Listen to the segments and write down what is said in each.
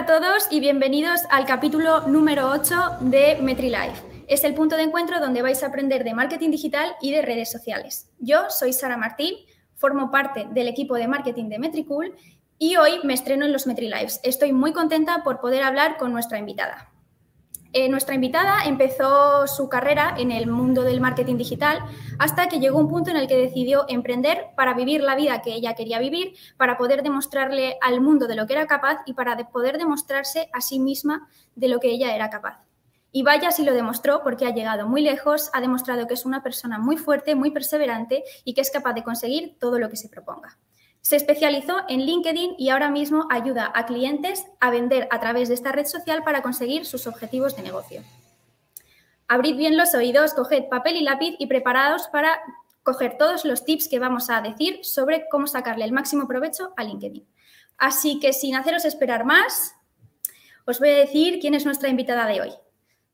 a todos y bienvenidos al capítulo número 8 de MetriLife. Es el punto de encuentro donde vais a aprender de marketing digital y de redes sociales. Yo soy Sara Martín, formo parte del equipo de marketing de Metricool y hoy me estreno en los MetriLives. Estoy muy contenta por poder hablar con nuestra invitada. Eh, nuestra invitada empezó su carrera en el mundo del marketing digital hasta que llegó un punto en el que decidió emprender para vivir la vida que ella quería vivir, para poder demostrarle al mundo de lo que era capaz y para poder demostrarse a sí misma de lo que ella era capaz. Y vaya si lo demostró porque ha llegado muy lejos, ha demostrado que es una persona muy fuerte, muy perseverante y que es capaz de conseguir todo lo que se proponga. Se especializó en LinkedIn y ahora mismo ayuda a clientes a vender a través de esta red social para conseguir sus objetivos de negocio. Abrid bien los oídos, coged papel y lápiz y preparados para coger todos los tips que vamos a decir sobre cómo sacarle el máximo provecho a LinkedIn. Así que sin haceros esperar más, os voy a decir quién es nuestra invitada de hoy.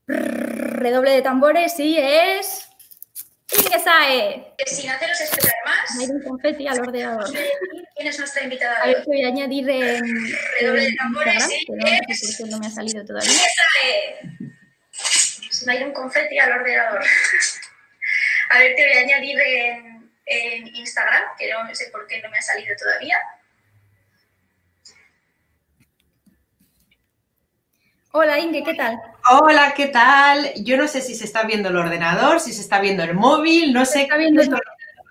Redoble de tambores y es... Inge Sae. Sin haceros esperar más. Hay un confeti al ordenador. ¿Quién es nuestra invitada? A ver, voy a añadir en, Redoble de en tambores, Instagram, sí, que no, sé por qué no me ha salido todavía. Inge Sae. Se me ha ido un confeti al ordenador. A ver, te voy a añadir en, en Instagram, que no sé por qué no me ha salido todavía. Hola Inge, ¿qué tal? Hola, ¿qué tal? Yo no sé si se está viendo el ordenador, si se está viendo el móvil, no Se sé. está viendo todo.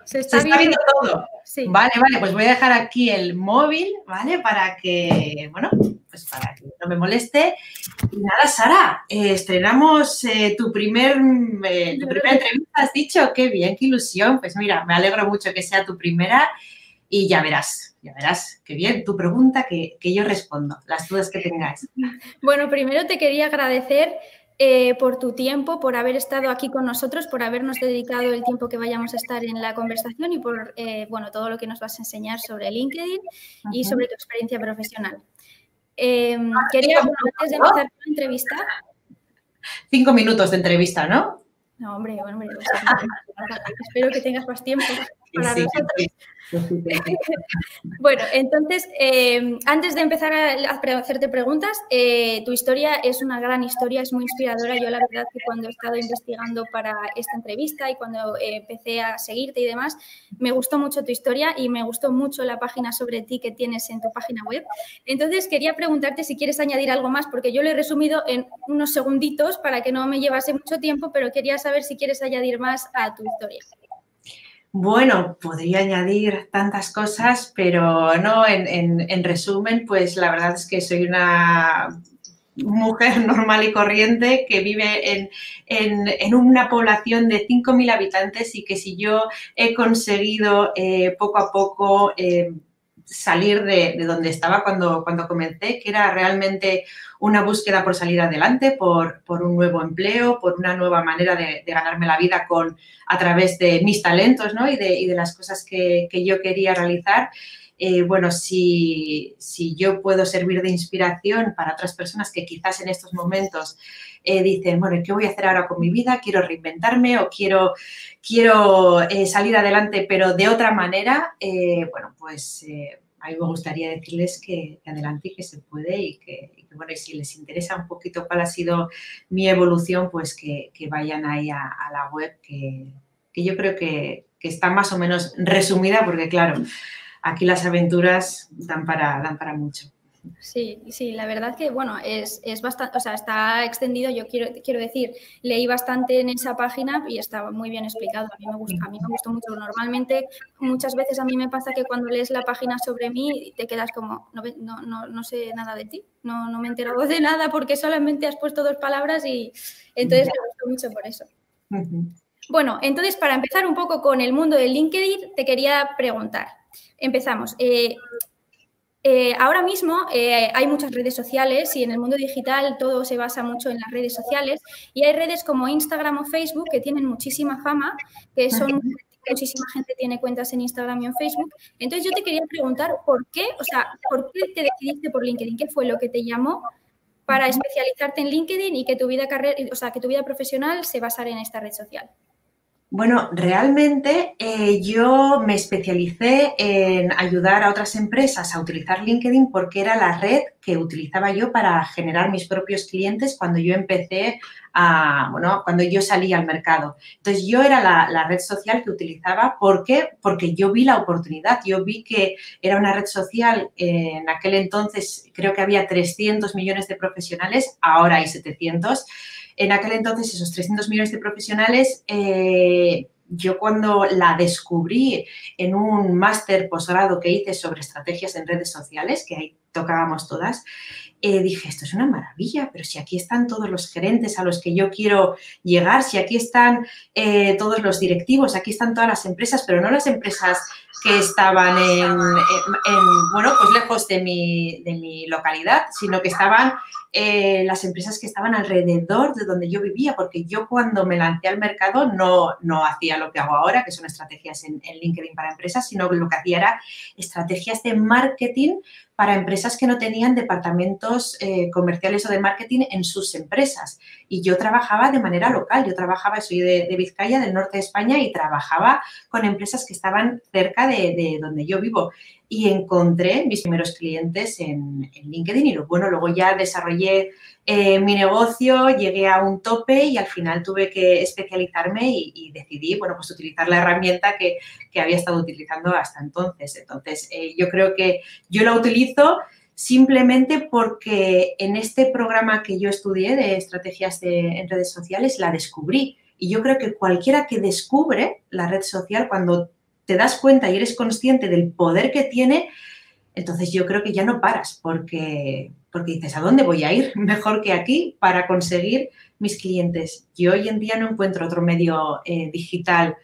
Se Se está, está viendo todo. Sí. Vale, vale, pues voy a dejar aquí el móvil, ¿vale? Para que, bueno, pues para que no me moleste. Y nada, Sara, eh, estrenamos eh, tu, primer, eh, tu primera entrevista, has dicho, qué bien, qué ilusión. Pues mira, me alegro mucho que sea tu primera y ya verás, ya verás, qué bien, tu pregunta que, que yo respondo, las dudas que tengáis. Bueno, primero te quería agradecer eh, por tu tiempo, por haber estado aquí con nosotros, por habernos dedicado el tiempo que vayamos a estar en la conversación y por eh, bueno, todo lo que nos vas a enseñar sobre LinkedIn y sobre tu experiencia profesional. Eh, quería, bueno, antes de empezar la entrevista, Cinco minutos de entrevista, ¿no? no, hombre, hombre, o sea, espero que tengas más tiempo para Sí, nosotros. Bueno, entonces, eh, antes de empezar a, hacerte preguntas, eh, tu historia es una gran historia, es muy inspiradora. Yo la verdad que cuando he estado investigando para esta entrevista y cuando eh, empecé a seguirte y demás, me gustó mucho tu historia y me gustó mucho la página sobre ti que tienes en tu página web. Entonces, quería preguntarte si quieres añadir algo más, porque yo lo he resumido en unos segunditos para que no me llevase mucho tiempo, pero quería saber si quieres añadir más a tu historia. Bueno, podría añadir tantas cosas, pero no, en, en- en resumen, pues la verdad es que soy una mujer normal y corriente que vive en, en- en una población de 5.000 habitantes y que si yo he conseguido eh, poco a poco eh, salir de, de donde estaba cuando, cuando comencé, que era realmente una búsqueda por salir adelante, por, por un nuevo empleo, por una nueva manera de, de ganarme la vida con, a través de mis talentos ¿no? y, de, y de las cosas que, que yo quería realizar. Eh, bueno, si, si, yo puedo servir de inspiración para otras personas que quizás en estos momentos eh, dicen, bueno, ¿qué voy a hacer ahora con mi vida? Quiero reinventarme o quiero, quiero eh, salir adelante, pero de otra manera, bueno, pues a mí me gustaría decirles que, adelante y que se puede y que, bueno, y si les interesa un poquito cuál ha sido mi evolución, pues que, que vayan ahí a, a la web, que, que yo creo que, que, está más o menos resumida, porque claro, aquí las aventuras dan para, dan para mucho. Sí, sí, la verdad que, bueno, es, es bastante, o sea, está extendido, yo quiero, quiero decir, leí bastante en esa página y estaba muy bien explicado, a mí me gusta, a mí me gustó mucho. Normalmente, muchas veces a mí me pasa que cuando lees la página sobre mí te quedas como, no, no, no, no sé nada de ti, no, no me he enterado de nada porque solamente has puesto dos palabras y entonces me gustó mucho por eso. Uh -huh. Bueno, entonces para empezar un poco con el mundo del LinkedIn, te quería preguntar, empezamos. Eh, eh, ahora mismo eh, hay muchas redes sociales y en el mundo digital todo se basa mucho en las redes sociales y hay redes como Instagram o Facebook que tienen muchísima fama, que son muchísima gente tiene cuentas en Instagram y en Facebook. Entonces yo te quería preguntar por qué, o sea, por qué te decidiste por LinkedIn, qué fue lo que te llamó para especializarte en LinkedIn y que tu vida carrera, o sea, que tu vida profesional se basara en esta red social. Bueno, realmente eh, yo me especialicé en ayudar a otras empresas a utilizar LinkedIn porque era la red que utilizaba yo para generar mis propios clientes cuando yo empecé a, bueno, cuando yo salí al mercado. Entonces yo era la, red social que utilizaba. ¿Por qué? Porque yo vi la oportunidad. Yo vi que era una red social, en aquel entonces creo que había 300 millones de profesionales, ahora hay 700 en aquel entonces, esos 300 millones de profesionales, eh, yo cuando la descubrí en un máster posgrado que hice sobre estrategias en redes sociales, que ahí tocábamos todas, eh, dije, esto es una maravilla, pero si aquí están todos los gerentes a los que yo quiero llegar, si aquí están eh, todos los directivos, aquí están todas las empresas, pero no las empresas que estaban en, bueno, pues lejos de mi, de mi localidad, sino que estaban eh, las empresas que estaban alrededor de donde yo vivía, porque yo cuando me lancé al mercado no, no hacía lo que hago ahora, que son estrategias en, en LinkedIn para empresas, sino que lo que hacía era estrategias de marketing para empresas que no tenían departamentos eh, comerciales o de marketing en sus empresas. Y yo trabajaba de manera local, yo trabajaba, soy de, Vizcaya, del norte de España, y trabajaba con empresas que estaban cerca de, donde yo vivo. Y encontré mis primeros clientes en, en LinkedIn y bueno, luego ya desarrollé eh, mi negocio, llegué a un tope y al final tuve que especializarme y, decidí, bueno, pues utilizar la herramienta que, había estado utilizando hasta entonces. Entonces, eh, yo creo que yo la utilizo simplemente porque en este programa que yo estudié de estrategias en redes sociales la descubrí. Y yo creo que cualquiera que descubre la red social, cuando te das cuenta y eres consciente del poder que tiene, entonces yo creo que ya no paras porque, porque dices, ¿a dónde voy a ir mejor que aquí para conseguir mis clientes? Yo hoy en día no encuentro otro medio eh, digital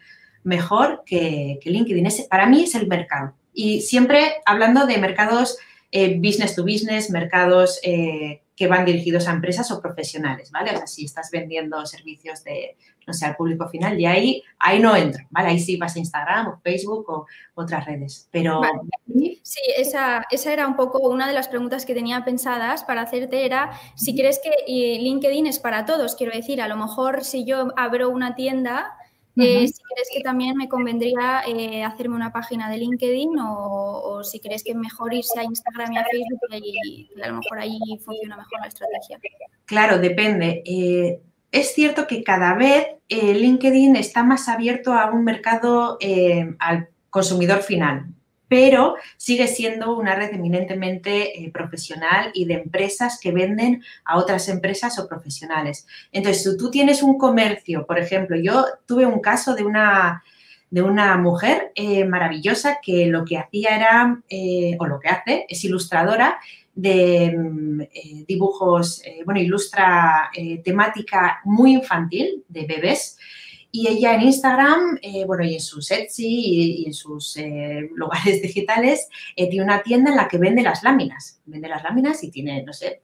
mejor que, LinkedIn. para mí es el mercado. Y siempre hablando de mercados eh, business to business, mercados eh, que van dirigidos a empresas o profesionales, ¿vale? O sea, si estás vendiendo servicios de, no sé, al público final, y ahí, ahí no entro, ¿vale? Ahí sí vas a Instagram o Facebook o otras redes, pero... Sí, esa, esa era un poco una de las preguntas que tenía pensadas para hacerte, era si crees que LinkedIn es para todos, quiero decir, a lo mejor si yo abro una tienda eh, si crees que también me convendría eh, hacerme una página de LinkedIn o, si crees que mejor irse a Instagram y a Facebook y, a lo mejor ahí funciona mejor la estrategia. Claro, depende. Eh, es cierto que cada vez LinkedIn está más abierto a un mercado al consumidor final pero sigue siendo una red eminentemente eh, profesional y de empresas que venden a otras empresas o profesionales. Entonces, si tú tienes un comercio, por ejemplo, yo tuve un caso de una, de una mujer eh, maravillosa que lo que hacía era, eh, o lo que hace, es ilustradora de mm, dibujos, bueno, ilustra temática muy infantil de bebés. Y ella en Instagram, eh, bueno, y en sus Etsy y, en sus eh, lugares digitales, eh, tiene una tienda en la que vende las láminas. Vende las láminas y tiene, no sé,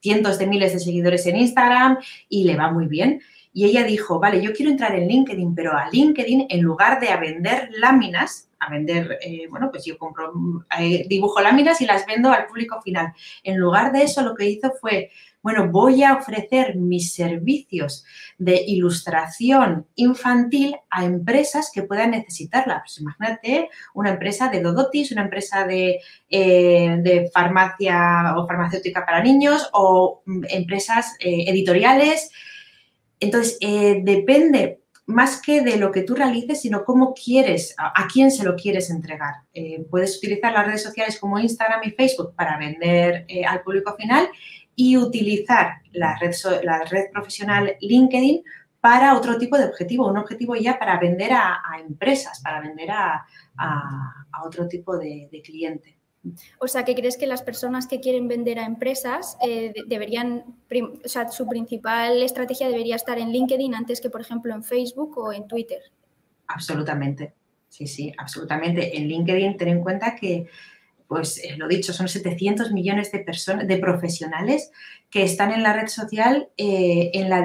cientos de miles de seguidores en Instagram y le va muy bien. Y ella dijo, vale, yo quiero entrar en LinkedIn, pero a LinkedIn, en lugar de a vender láminas, a vender, bueno, pues yo compro, dibujo láminas y las vendo al público final. En lugar de eso, lo que hizo fue bueno, voy a ofrecer mis servicios de ilustración infantil a empresas que puedan necesitarla. Pues imagínate una empresa de dodotis, una empresa de, eh, farmacia o farmacéutica para niños o mm, empresas eh, editoriales. Entonces, eh, depende más que de lo que tú realices, sino cómo quieres, a, quién se lo quieres entregar. puedes utilizar las redes sociales como Instagram y Facebook para vender al público final y utilizar la red, la red profesional LinkedIn para otro tipo de objetivo, un objetivo ya para vender a, empresas, para vender a, otro tipo de, cliente. O sea, que crees que las personas que quieren vender a empresas eh, deberían, o sea, su principal estrategia debería estar en LinkedIn antes que, por ejemplo, en Facebook o en Twitter? Absolutamente, sí, sí, absolutamente. En LinkedIn, ten en cuenta que pues eh, lo dicho, son 700 millones de personas, de profesionales que están en la red social eh, en, la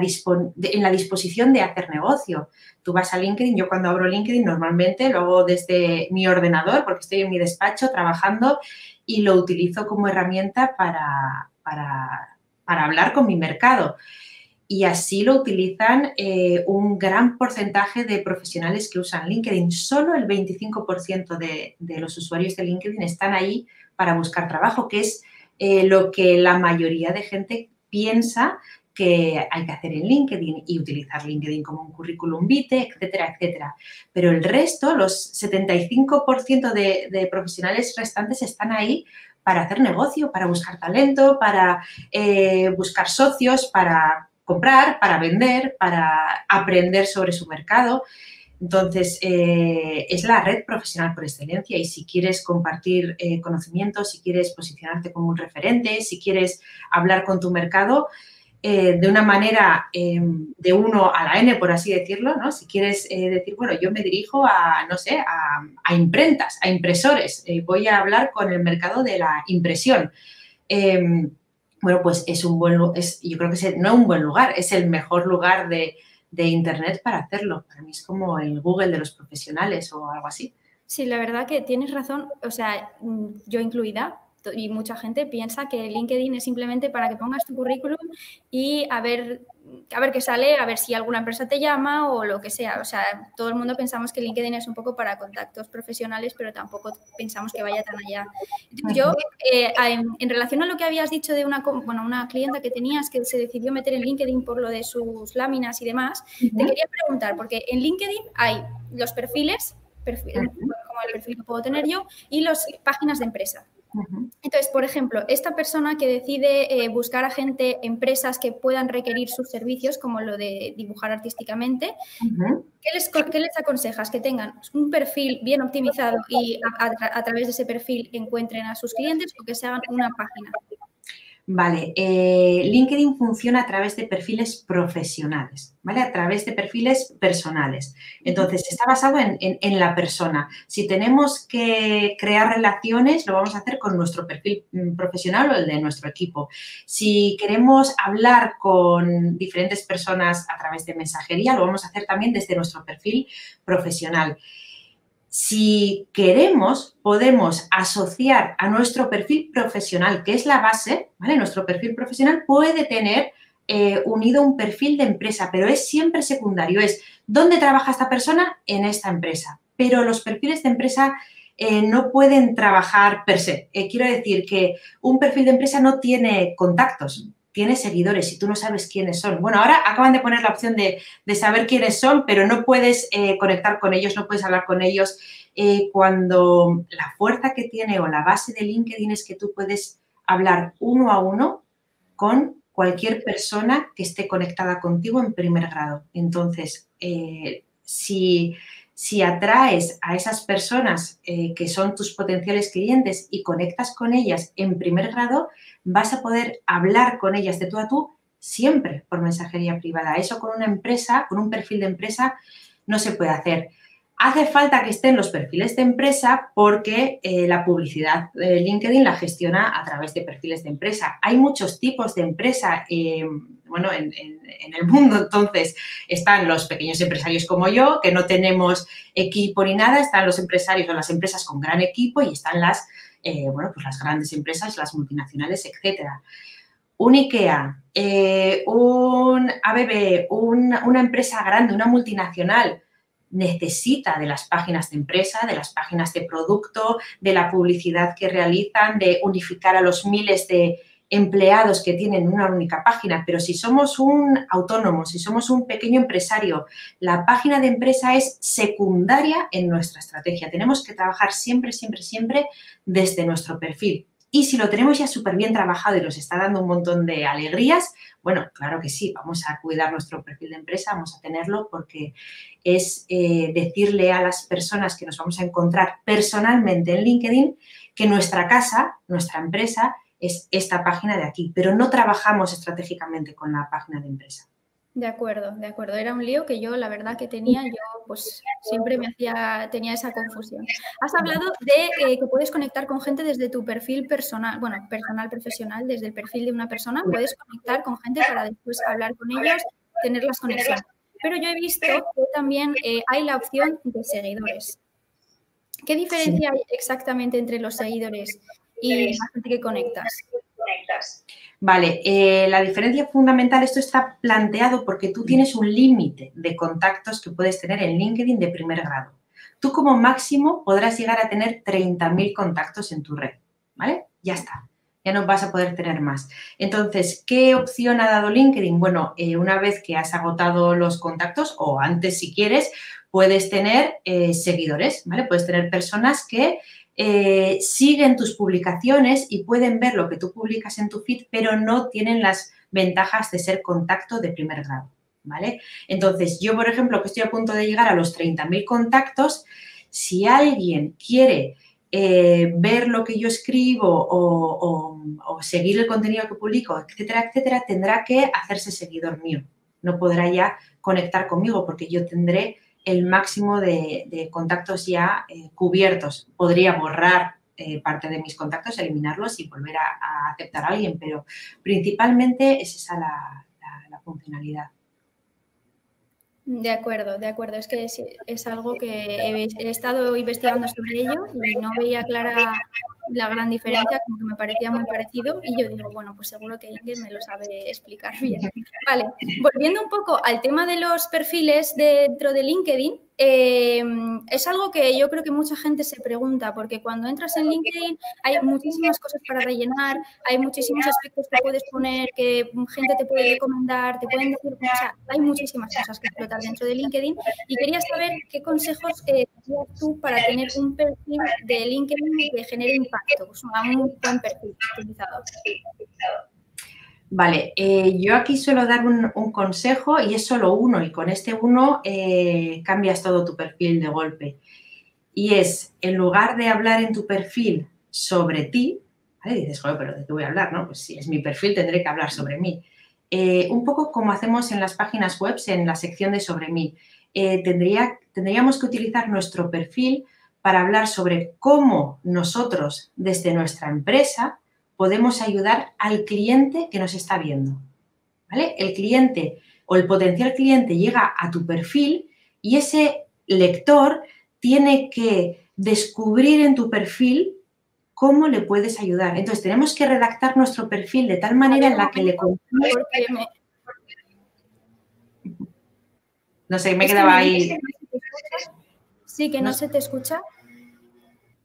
disposición de hacer negocio. Tú vas a LinkedIn, yo cuando abro LinkedIn normalmente lo hago desde mi ordenador porque estoy en mi despacho trabajando y lo utilizo como herramienta para hablar con mi mercado. Y así lo utilizan eh, un gran porcentaje de profesionales que usan LinkedIn. Solo el 25% de, los usuarios de LinkedIn están ahí para buscar trabajo, que es eh, lo que la mayoría de gente piensa que hay que hacer en LinkedIn y utilizar LinkedIn como un currículum vitae, etcétera, etcétera. Pero el resto, los 75% de, de profesionales restantes están ahí para hacer negocio, para buscar talento, para eh, buscar socios, para comprar, para vender, para aprender sobre su mercado. Entonces, eh, es la red profesional por excelencia y si quieres compartir eh, conocimientos, si quieres posicionarte como un referente, si quieres hablar con tu mercado, eh, de una manera em, de uno a la N, por así decirlo, ¿no? Si quieres decir, bueno, yo me dirijo a, no sé, a, imprentas, a impresores, voy a hablar con el mercado de la impresión. Bueno, pues es un buen es, yo creo que no es un buen lugar, es el mejor lugar de, de Internet para hacerlo. Para mí es como el Google de los profesionales o algo así. Sí, la verdad que tienes razón, o sea, yo incluida, y mucha gente piensa que LinkedIn es simplemente para que pongas tu currículum y a ver, a ver qué sale, a ver si alguna empresa te llama o lo que sea. O sea, todo el mundo pensamos que LinkedIn es un poco para contactos profesionales, pero tampoco pensamos que vaya tan allá. Yo, eh, en, relación a lo que habías dicho de una, bueno, una clienta que tenías que se decidió meter en LinkedIn por lo de sus láminas y demás, te quería preguntar, porque en LinkedIn hay los perfiles, como el perfil que puedo tener yo, y las páginas de empresa. Entonces, por ejemplo, esta persona que decide eh, buscar a gente, empresas que puedan requerir sus servicios, como lo de dibujar artísticamente, ¿qué, les, ¿qué, les, aconsejas? Que tengan un perfil bien optimizado y a, través de ese perfil encuentren a sus clientes o que se hagan una página. Vale, eh, LinkedIn funciona a través de perfiles profesionales, ¿vale? A través de perfiles personales. Entonces, está basado en, la persona. Si tenemos que crear relaciones, lo vamos a hacer con nuestro perfil mm, profesional o el de nuestro equipo. Si queremos hablar con diferentes personas a través de mensajería, lo vamos a hacer también desde nuestro perfil profesional. Si queremos, podemos asociar a nuestro perfil profesional, que es la base, ¿vale? Nuestro perfil profesional puede tener eh, unido un perfil de empresa, pero es siempre secundario. Es dónde trabaja esta persona en esta empresa. Pero los perfiles de empresa eh, no pueden trabajar per se. Eh, quiero decir que un perfil de empresa no tiene contactos, tiene seguidores y tú no sabes quiénes son. Bueno, ahora acaban de poner la opción de, saber quiénes son, pero no puedes eh, conectar con ellos, no puedes hablar con ellos. Eh, cuando la fuerza que tiene o la base de LinkedIn es que tú puedes hablar uno a uno con cualquier persona que esté conectada contigo en primer grado. Entonces, eh, si, si, atraes a esas personas que son tus potenciales clientes y conectas con ellas en primer grado, vas a poder hablar con ellas de tú a tú siempre por mensajería privada. Eso con una empresa, con un perfil de empresa, no se puede hacer. Hace falta que estén los perfiles de empresa porque eh, la publicidad de LinkedIn la gestiona a través de perfiles de empresa. Hay muchos tipos de empresa eh, bueno, en, el mundo. Entonces, están los pequeños empresarios como yo, que no tenemos equipo ni nada, están los empresarios o las empresas con gran equipo y están las eh, bueno, pues las grandes empresas, las multinacionales, etcétera. Un IKEA, eh, un ABB, una empresa grande, una multinacional, necesita de las páginas de empresa, de las páginas de producto, de la publicidad que realizan, de unificar a los miles de empleados que tienen una única página, pero si somos un autónomo, si somos un pequeño empresario, la página de empresa es secundaria en nuestra estrategia. Tenemos que trabajar siempre, siempre, siempre desde nuestro perfil. Y si lo tenemos ya súper bien trabajado y nos está dando un montón de alegrías, bueno, claro que sí, vamos a cuidar nuestro perfil de empresa, vamos a tenerlo porque es eh, decirle a las personas que nos vamos a encontrar personalmente en LinkedIn que nuestra casa, nuestra empresa, es esta página de aquí, pero no trabajamos estratégicamente con la página de empresa. De acuerdo, de acuerdo. Era un lío que yo, la verdad que tenía, yo pues siempre me hacía, tenía esa confusión. Has hablado de eh, que puedes conectar con gente desde tu perfil personal, bueno, personal profesional, desde el perfil de una persona, puedes conectar con gente para después hablar con ellos, tener las conexiones. Pero yo he visto que también eh, hay la opción de seguidores. ¿Qué diferencia hay exactamente entre los seguidores y la gente que conectas. Vale, eh, la diferencia fundamental, esto está planteado porque tú tienes un límite de contactos que puedes tener en LinkedIn de primer grado. Tú como máximo podrás llegar a tener 30.000 contactos en tu red, ¿vale? Ya está, ya no vas a poder tener más. Entonces, ¿qué opción ha dado LinkedIn? Bueno, eh, una vez que has agotado los contactos o antes si quieres, puedes tener eh, seguidores, ¿vale? Puedes tener personas que eh, siguen tus publicaciones y pueden ver lo que tú publicas en tu feed, pero no tienen las ventajas de ser contacto de primer grado, ¿vale? Entonces, yo, por ejemplo, que estoy a punto de llegar a los 30.000 contactos, si alguien quiere eh, ver lo que yo escribo o, o, seguir el contenido que publico, etcétera, etcétera, tendrá que hacerse seguidor mío. No podrá ya conectar conmigo porque yo tendré el máximo de, contactos ya eh, cubiertos. Podría borrar eh, parte de mis contactos, eliminarlos y volver a, aceptar a alguien, pero principalmente es esa la, funcionalidad. De acuerdo, de acuerdo. Es que es, algo que he, he, estado investigando sobre ello y no veía clara la gran diferencia, como que me parecía muy parecido y yo digo, bueno, pues seguro que Ingrid me lo sabe explicar bien. Vale, volviendo un poco al tema de los perfiles dentro de LinkedIn, eh, es algo que yo creo que mucha gente se pregunta, porque cuando entras en LinkedIn hay muchísimas cosas para rellenar, hay muchísimos aspectos que puedes poner, que gente te puede recomendar, te pueden decir, o sea, hay muchísimas cosas que explotar dentro de LinkedIn y quería saber qué consejos eh, tú para tener un perfil de LinkedIn que genere impacto, pues, un buen perfil. Vale, eh, yo aquí suelo dar un, consejo y es solo uno y con este uno eh, cambias todo tu perfil de golpe. Y es, en lugar de hablar en tu perfil sobre ti, dices, joder, pero ¿de qué voy a hablar? No? Pues si es mi perfil tendré que hablar sobre mí. Eh, un poco como hacemos en las páginas web, en la sección de sobre mí. tendría, tendríamos que utilizar nuestro perfil para hablar sobre cómo nosotros, desde nuestra empresa, podemos ayudar al cliente que nos está viendo. ¿Vale? El cliente o el potencial cliente llega a tu perfil y ese lector tiene que descubrir en tu perfil cómo le puedes ayudar. Entonces, tenemos que redactar nuestro perfil de tal manera en la que le... No sé, me quedaba ahí. Sí, que no se te escucha.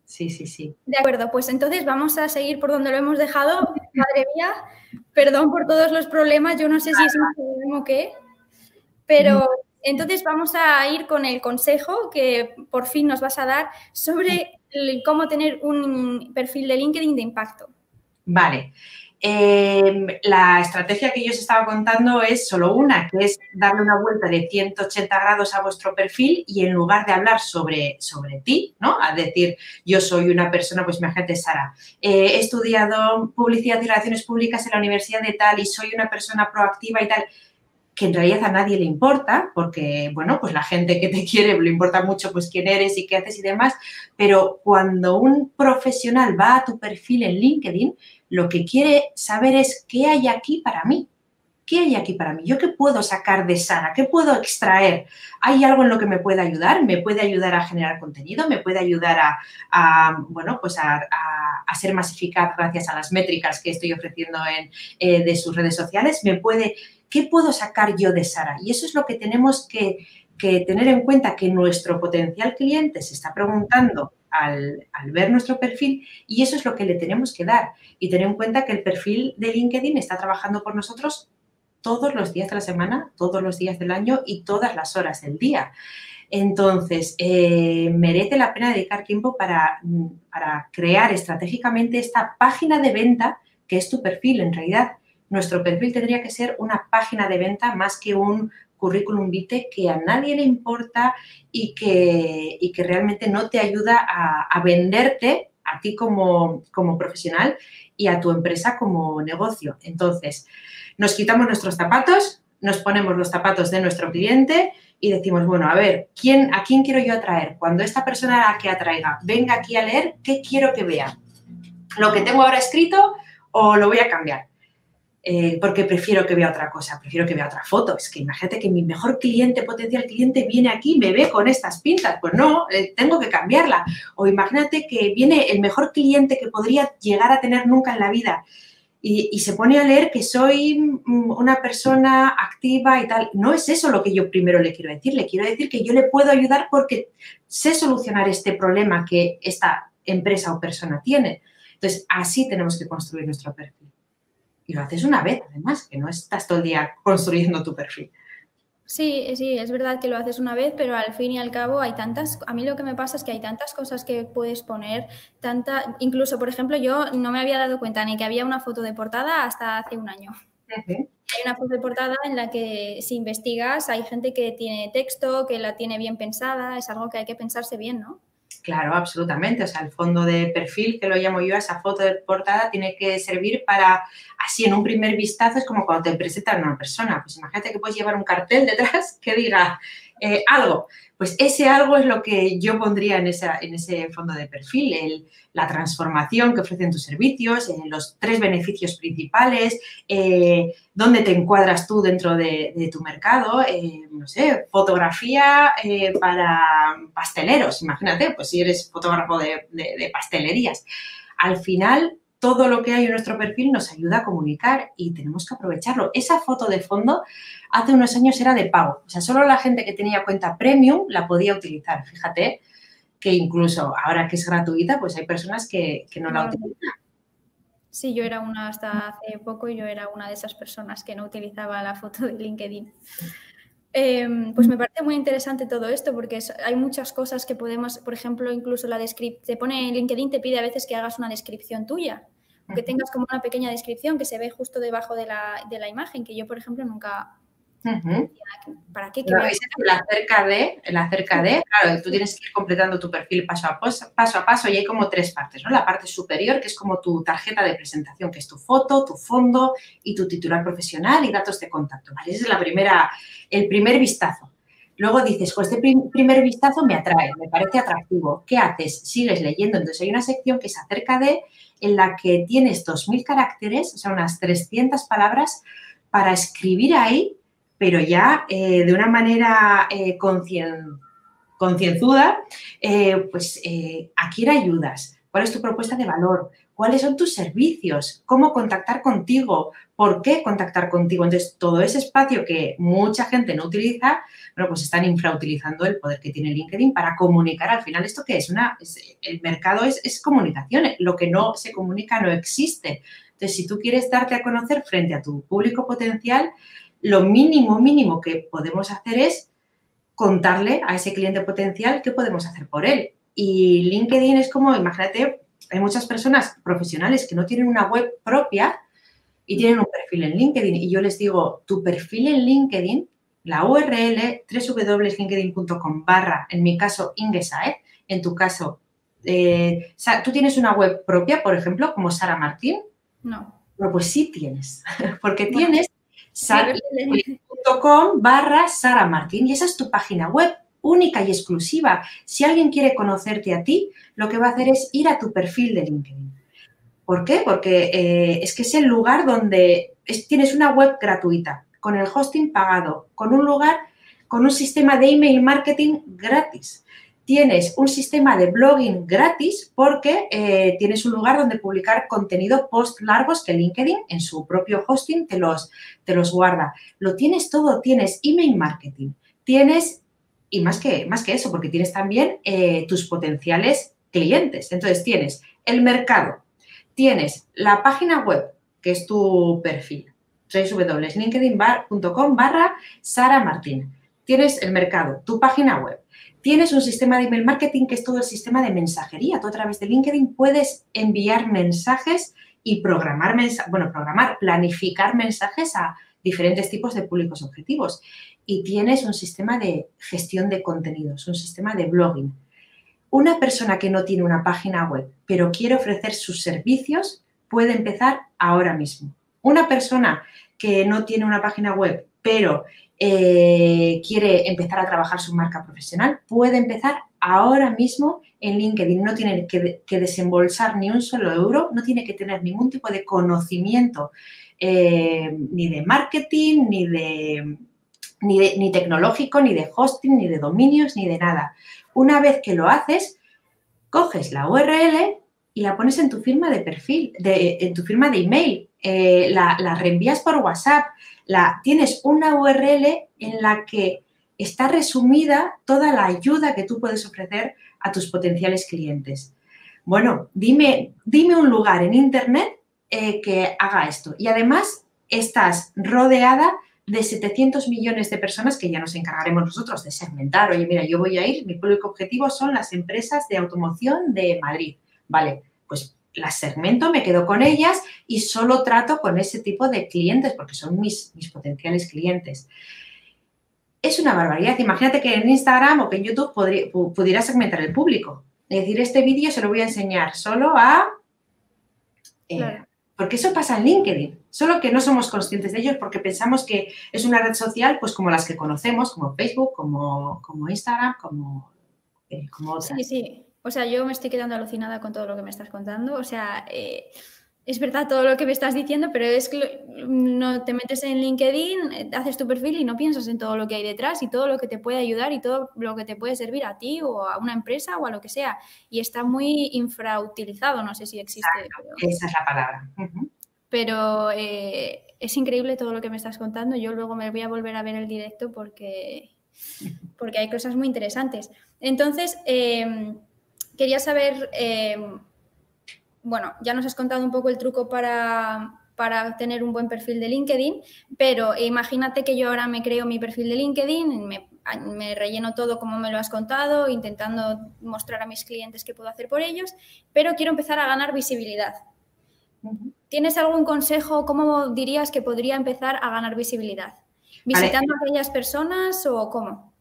Sí, sí, sí. De acuerdo, pues entonces vamos a seguir por donde lo hemos dejado. Madre mía, perdón por todos los problemas, yo no sé si es un problema o qué, pero entonces vamos a ir con el consejo que por fin nos vas a dar sobre cómo tener un perfil de LinkedIn de impacto. Vale. Em, la estrategia que yo os estaba contando es solo una, que es darle una vuelta de 180 grados a vuestro perfil y en lugar de hablar sobre, sobre ti, ¿no? A decir, yo soy una persona, pues imagínate, Sara, eh, he estudiado publicidad y relaciones públicas en la universidad de tal y soy una persona proactiva y tal que en realidad a nadie le importa, porque, bueno, pues la gente que te quiere le importa mucho pues quién eres y qué haces y demás, pero cuando un profesional va a tu perfil en LinkedIn, lo que quiere saber es qué hay aquí para mí. ¿Qué hay aquí para mí? ¿Yo qué puedo sacar de Sara? ¿Qué puedo extraer? ¿Hay algo en lo que me puede ayudar? ¿Me puede ayudar a generar contenido? ¿Me puede ayudar a, bueno, pues a, ser más eficaz gracias a las métricas que estoy ofreciendo en, eh, de sus redes sociales? ¿Me puede, ¿Qué puedo sacar yo de Sara? Y eso es lo que tenemos que, que tener en cuenta, que nuestro potencial cliente se está preguntando al, ver nuestro perfil y eso es lo que le tenemos que dar. Y tener en cuenta que el perfil de LinkedIn está trabajando por nosotros todos los días de la semana, todos los días del año y todas las horas del día. Entonces, eh, merece la pena dedicar tiempo para, para crear estratégicamente esta página de venta que es tu perfil. En realidad, nuestro perfil tendría que ser una página de venta más que un currículum vitae que a nadie le importa y que, que realmente no te ayuda a, venderte a ti como, como, profesional y a tu empresa como negocio. Entonces, nos quitamos nuestros zapatos, nos ponemos los zapatos de nuestro cliente y decimos, bueno, a ver, ¿quién, ¿a quién quiero yo atraer? Cuando esta persona a la que atraiga venga aquí a leer, ¿qué quiero que vea? ¿Lo que tengo ahora escrito o lo voy a cambiar? Eh, porque prefiero que vea otra cosa, prefiero que vea otra foto. Es que imagínate que mi mejor cliente, potencial cliente, viene aquí y me ve con estas pintas. Pues no, eh, tengo que cambiarla. O imagínate que viene el mejor cliente que podría llegar a tener nunca en la vida y, se pone a leer que soy mm, una persona activa y tal. No es eso lo que yo primero le quiero decir. Le quiero decir que yo le puedo ayudar porque sé solucionar este problema que esta empresa o persona tiene. Entonces, así tenemos que construir nuestro perfil. Y lo haces una vez, además, que no estás todo el día construyendo tu perfil. Sí, sí, es verdad que lo haces una vez, pero al fin y al cabo hay tantas, a mí lo que me pasa es que hay tantas cosas que puedes poner, tanta, incluso, por ejemplo, yo no me había dado cuenta ni que había una foto de portada hasta hace un año. Hay una foto de portada en la que si investigas hay gente que tiene texto, que la tiene bien pensada, es algo que hay que pensarse bien, ¿no? Claro, absolutamente. O sea, el fondo de perfil, que lo llamo yo, esa foto de portada, tiene que servir para, así en un primer vistazo, es como cuando te presentan a una persona. Pues imagínate que puedes llevar un cartel detrás que diga eh, algo. Pues ese algo es lo que yo pondría en, en ese fondo de perfil, la transformación que ofrecen tus servicios, los tres beneficios principales, eh, dónde te encuadras tú dentro de, tu mercado, eh, no sé, fotografía para pasteleros, imagínate, pues si eres fotógrafo de pastelerías. Al final, todo lo que hay en nuestro perfil nos ayuda a comunicar y tenemos que aprovecharlo. Esa foto de fondo hace unos años era de pago. O sea, solo la gente que tenía cuenta premium la podía utilizar. Fíjate que incluso ahora que es gratuita, pues hay personas que, no la utilizan. Sí, yo era una hasta hace poco, yo era una de esas personas que no utilizaba la foto de LinkedIn. Em, pues me parece muy interesante todo esto porque hay muchas cosas que podemos, por ejemplo, incluso la descripción, te pone LinkedIn, te pide a veces que hagas una descripción tuya, que tengas como una pequeña descripción que se ve justo debajo de la, de la imagen, que yo, por ejemplo, nunca, ¿Para qué? No, es el acerca de, el acerca de, claro, tú tienes que ir completando tu perfil paso a paso, paso a paso y hay como tres partes, ¿no? La parte superior, que es como tu tarjeta de presentación, que es tu foto, tu fondo y tu titular profesional y datos de contacto, ¿vale? Ese es la primera, el primer vistazo. Luego dices, pues este primer vistazo me atrae, me parece atractivo. ¿Qué haces? Sigues leyendo. Entonces hay una sección que es acerca de, en la que tienes 2.000 caracteres, o sea, unas 300 palabras para escribir ahí pero ya eh, de una manera eh, concienzuda, eh, pues a quién ayudas, cuál es tu propuesta de valor, cuáles son tus servicios, cómo contactar contigo, por qué contactar contigo. Entonces, todo ese espacio que mucha gente no utiliza, bueno, pues están infrautilizando el poder que tiene LinkedIn para comunicar. Al final, ¿esto qué es? Una, el mercado es comunicación, lo que no se comunica no existe. Entonces, si tú quieres darte a conocer frente a tu público potencial, lo mínimo, mínimo que podemos hacer es contarle a ese cliente potencial qué podemos hacer por él. Y LinkedIn es como, imagínate, hay muchas personas profesionales que no tienen una web propia y tienen un perfil en LinkedIn. Y yo les digo, tu perfil en LinkedIn, la URL www.linkedin.com barra, en mi caso, Ingesae, en tu caso, eh, ¿tú tienes una web propia, por ejemplo, como Sara Martín? No. Bueno, pues sí tienes, porque tienes sara.com barra Sara Martín y esa es tu página web única y exclusiva. Si alguien quiere conocerte a ti, lo que va a hacer es ir a tu perfil de LinkedIn. ¿Por qué? Porque eh, es que es el lugar donde tienes una web gratuita, con el hosting pagado, con un lugar, con un sistema de email marketing gratis tienes un sistema de blogging gratis porque eh, tienes un lugar donde publicar contenido post largos que LinkedIn en su propio hosting te los, te los guarda. Lo tienes todo, tienes email marketing, tienes, y más que, más que eso, porque tienes también eh, tus potenciales clientes. Entonces tienes el mercado, tienes la página web, que es tu perfil, www.linkedin.com barra Sara Martín. Tienes el mercado, tu página web, Tienes un sistema de email marketing que es todo el sistema de mensajería. Tú a través de LinkedIn puedes enviar mensajes y programar, bueno, programar, planificar mensajes a diferentes tipos de públicos objetivos. Y tienes un sistema de gestión de contenidos, un sistema de blogging. Una persona que no tiene una página web, pero quiere ofrecer sus servicios, puede empezar ahora mismo. Una persona que no tiene una página web, pero eh, quiere empezar a trabajar su marca profesional, puede empezar ahora mismo en LinkedIn. No tiene que, desembolsar ni un solo euro, no tiene que tener ningún tipo de conocimiento eh, ni de marketing, ni de, ni tecnológico, ni de hosting, ni de dominios, ni de nada. Una vez que lo haces, coges la URL y la pones en tu firma de perfil, de, en tu firma de email eh, la, la, reenvías por WhatsApp, la, tienes una URL en la que está resumida toda la ayuda que tú puedes ofrecer a tus potenciales clientes. Bueno, dime, dime un lugar en Internet eh, que haga esto. Y además estás rodeada de 700 millones de personas que ya nos encargaremos nosotros de segmentar. Oye, mira, yo voy a ir, mi público objetivo son las empresas de automoción de Madrid. Vale, pues las segmento, me quedo con ellas y solo trato con ese tipo de clientes porque son mis, mis potenciales clientes. Es una barbaridad. Imagínate que en Instagram o que en YouTube pudiera segmentar el público. Es decir, este vídeo se lo voy a enseñar solo a... Eh, porque eso pasa en LinkedIn, solo que no somos conscientes de ellos porque pensamos que es una red social pues como las que conocemos, como Facebook, como, como Instagram, como, eh, como otras. Sí, sí. O sea, yo me estoy quedando alucinada con todo lo que me estás contando. O sea, eh, es verdad todo lo que me estás diciendo, pero es que no te metes en LinkedIn, haces tu perfil y no piensas en todo lo que hay detrás y todo lo que te puede ayudar y todo lo que te puede servir a ti o a una empresa o a lo que sea. Y está muy infrautilizado, no sé si existe. Esa es la palabra. Pero eh, es increíble todo lo que me estás contando. Yo luego me voy a volver a ver el directo porque, porque hay cosas muy interesantes. Entonces, em, quería saber em, bueno, ya nos has contado un poco el truco para, tener un buen perfil de LinkedIn, pero imagínate que yo ahora me creo mi perfil de LinkedIn, me, relleno todo como me lo has contado, intentando mostrar a mis clientes qué puedo hacer por ellos, pero quiero empezar a ganar visibilidad. ¿Tienes algún consejo? ¿Cómo dirías que podría empezar a ganar visibilidad? ¿Visitando a aquellas personas o cómo?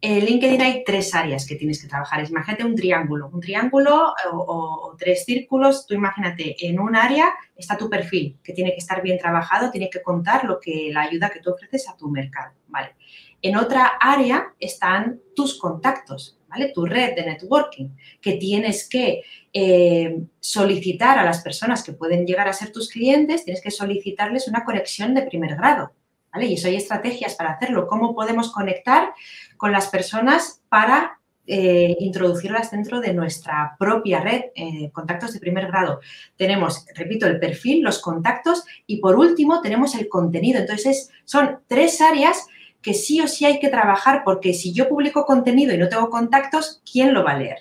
En LinkedIn hay tres áreas que tienes que trabajar. Imagínate un triángulo, un triángulo o, tres círculos. Tú imagínate, en un área está tu perfil, que tiene que estar bien trabajado, tiene que contar lo que la ayuda que tú ofreces a tu mercado, ¿vale? En otra área están tus contactos, ¿vale? Tu red de networking, que tienes que eh, solicitar a las personas que pueden llegar a ser tus clientes, tienes que solicitarles una conexión de primer grado, ¿vale? Y eso hay estrategias para hacerlo. ¿Cómo podemos conectar con las personas para eh, introducirlas dentro de nuestra propia red, eh, contactos de primer grado. Tenemos, repito, el perfil, los contactos y por último tenemos el contenido. Entonces, son tres áreas que sí o sí hay que trabajar porque si yo publico contenido y no tengo contactos, ¿quién lo va a leer?